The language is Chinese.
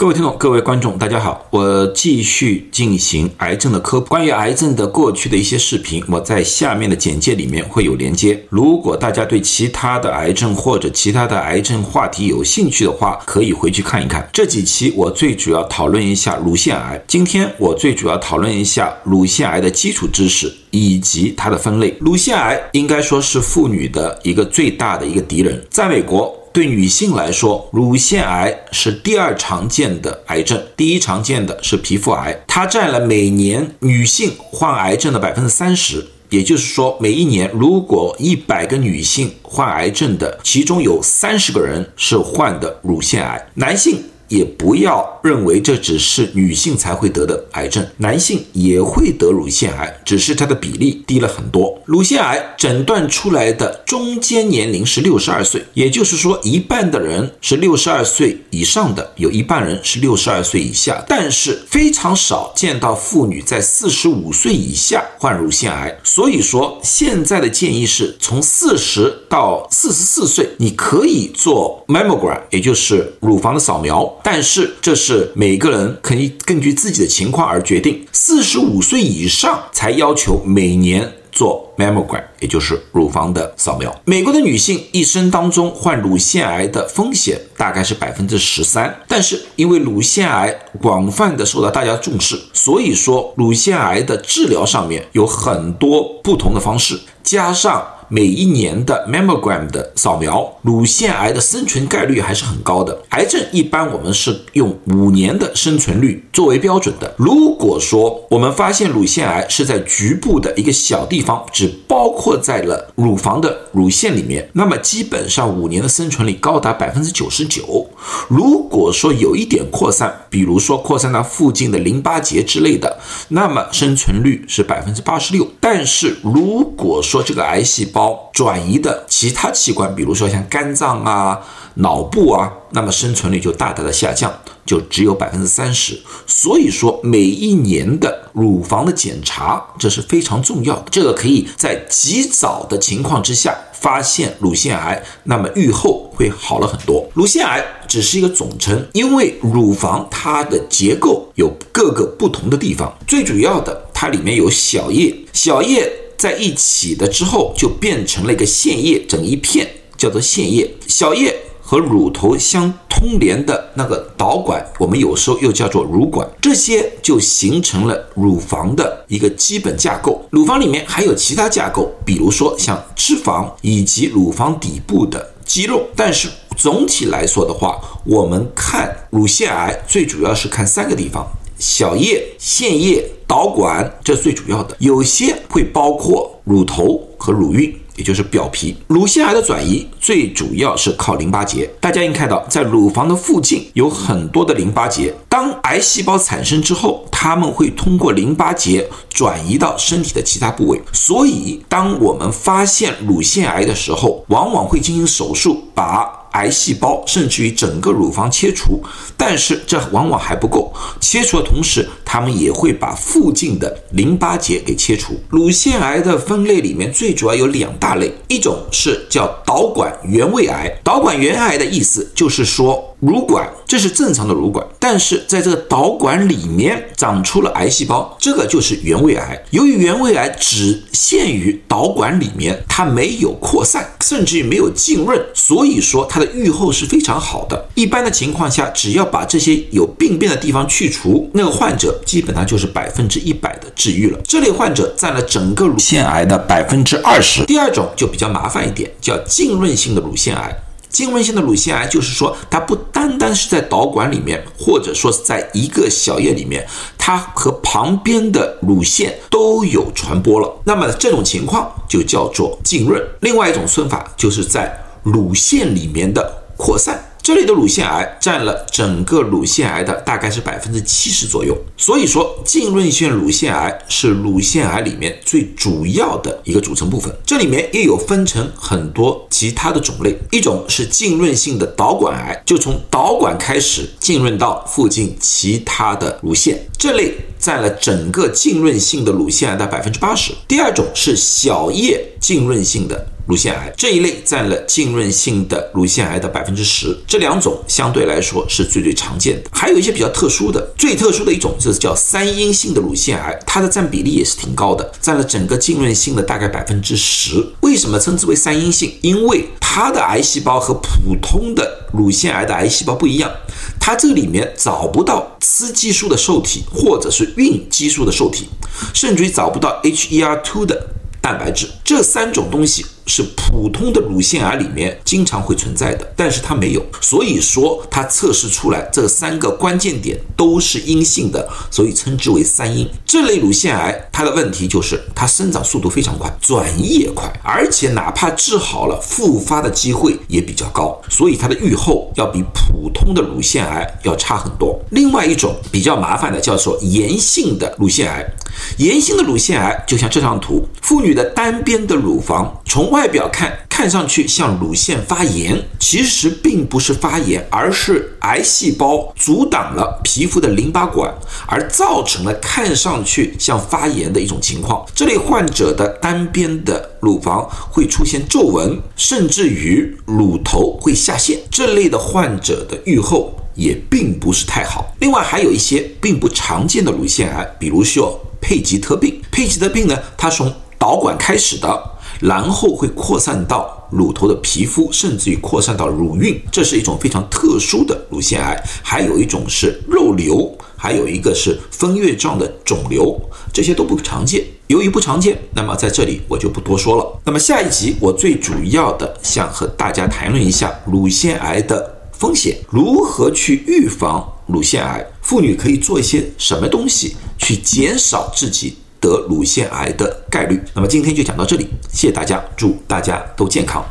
各位听众、各位观众，大家好，我继续进行癌症的科普。关于癌症的过去的一些视频，我在下面的简介里面会有连接。如果大家对其他的癌症或者其他的癌症话题有兴趣的话，可以回去看一看。这几期我最主要讨论一下乳腺癌。今天我最主要讨论一下乳腺癌的基础知识以及它的分类。乳腺癌应该说是妇女的一个最大的一个敌人，在美国。对女性来说，乳腺癌是第二常见的癌症，第一常见的是皮肤癌，它占了每年女性患癌症的百分之三十。也就是说，每一年如果一百个女性患癌症的，其中有三十个人是患的乳腺癌，男性。也不要认为这只是女性才会得的癌症，男性也会得乳腺癌，只是它的比例低了很多。乳腺癌诊断出来的中间年龄是六十二岁，也就是说，一半的人是六十二岁以上的，有一半人是六十二岁以下。但是非常少见到妇女在四十五岁以下患乳腺癌，所以说现在的建议是从四十到四十四岁，你可以做 mammogram，也就是乳房的扫描。但是这是每个人可以根据自己的情况而决定。四十五岁以上才要求每年做 mammogram，也就是乳房的扫描。美国的女性一生当中患乳腺癌的风险大概是百分之十三，但是因为乳腺癌广泛的受到大家重视，所以说乳腺癌的治疗上面有很多不同的方式，加上。每一年的 mammogram 的扫描，乳腺癌的生存概率还是很高的。癌症一般我们是用五年的生存率作为标准的。如果说我们发现乳腺癌是在局部的一个小地方，只包括在了乳房的乳腺里面，那么基本上五年的生存率高达百分之九十九。如果说有一点扩散，比如说扩散到附近的淋巴结之类的，那么生存率是百分之八十六。但是如果说这个癌细胞，转移的其他器官，比如说像肝脏啊、脑部啊，那么生存率就大大的下降，就只有百分之三十。所以说，每一年的乳房的检查，这是非常重要的。这个可以在及早的情况之下发现乳腺癌，那么愈后会好了很多。乳腺癌只是一个总称，因为乳房它的结构有各个不同的地方，最主要的它里面有小叶，小叶。在一起的之后，就变成了一个腺叶，整一片叫做腺叶。小叶和乳头相通连的那个导管，我们有时候又叫做乳管，这些就形成了乳房的一个基本架构。乳房里面还有其他架构，比如说像脂肪以及乳房底部的肌肉。但是总体来说的话，我们看乳腺癌最主要是看三个地方。小叶、腺叶、导管，这最主要的。有些会包括乳头和乳晕，也就是表皮。乳腺癌的转移最主要是靠淋巴结。大家应看到，在乳房的附近有很多的淋巴结。当癌细胞产生之后，它们会通过淋巴结转移到身体的其他部位。所以，当我们发现乳腺癌的时候，往往会进行手术把。癌细胞甚至于整个乳房切除，但是这往往还不够。切除的同时，他们也会把附近的淋巴结给切除。乳腺癌的分类里面最主要有两大类，一种是叫导管原位癌。导管原癌的意思就是说。乳管，这是正常的乳管，但是在这个导管里面长出了癌细胞，这个就是原位癌。由于原位癌只限于导管里面，它没有扩散，甚至于没有浸润，所以说它的预后是非常好的。一般的情况下，只要把这些有病变的地方去除，那个患者基本上就是百分之一百的治愈了。这类患者占了整个乳腺癌的百分之二十。第二种就比较麻烦一点，叫浸润性的乳腺癌。浸润性的乳腺癌就是说，它不单单是在导管里面，或者说是在一个小叶里面，它和旁边的乳腺都有传播了。那么这种情况就叫做浸润。另外一种说法就是在乳腺里面的扩散。这里的乳腺癌占了整个乳腺癌的大概是百分之七十左右，所以说浸润性乳腺癌是乳腺癌里面最主要的一个组成部分。这里面也有分成很多其他的种类，一种是浸润性的导管癌，就从导管开始浸润到附近其他的乳腺，这类占了整个浸润性的乳腺癌的百分之八十。第二种是小叶浸润性的。乳腺癌这一类占了浸润性的乳腺癌的百分之十，这两种相对来说是最最常见的。还有一些比较特殊的，最特殊的一种就是叫三阴性的乳腺癌，它的占比例也是挺高的，占了整个浸润性的大概百分之十。为什么称之为三阴性？因为它的癌细胞和普通的乳腺癌的癌细胞不一样，它这里面找不到雌激素的受体，或者是孕激素的受体，甚至于找不到 HER2 的蛋白质，这三种东西。是普通的乳腺癌里面经常会存在的，但是它没有，所以说它测试出来这三个关键点都是阴性的，所以称之为三阴。这类乳腺癌它的问题就是它生长速度非常快，转移也快，而且哪怕治好了，复发的机会也比较高，所以它的预后要比普通的乳腺癌要差很多。另外一种比较麻烦的叫做炎性的乳腺癌，炎性的乳腺癌就像这张图，妇女的单边的乳房从外。外表看看上去像乳腺发炎，其实并不是发炎，而是癌细胞阻挡了皮肤的淋巴管，而造成了看上去像发炎的一种情况。这类患者的单边的乳房会出现皱纹，甚至于乳头会下陷。这类的患者的预后也并不是太好。另外还有一些并不常见的乳腺癌，比如说佩吉特病。佩吉特病呢，它从导管开始的。然后会扩散到乳头的皮肤，甚至于扩散到乳晕，这是一种非常特殊的乳腺癌。还有一种是肉瘤，还有一个是分月状的肿瘤，这些都不常见。由于不常见，那么在这里我就不多说了。那么下一集我最主要的想和大家谈论一下乳腺癌的风险，如何去预防乳腺癌，妇女可以做一些什么东西去减少自己。得乳腺癌的概率。那么今天就讲到这里，谢谢大家，祝大家都健康。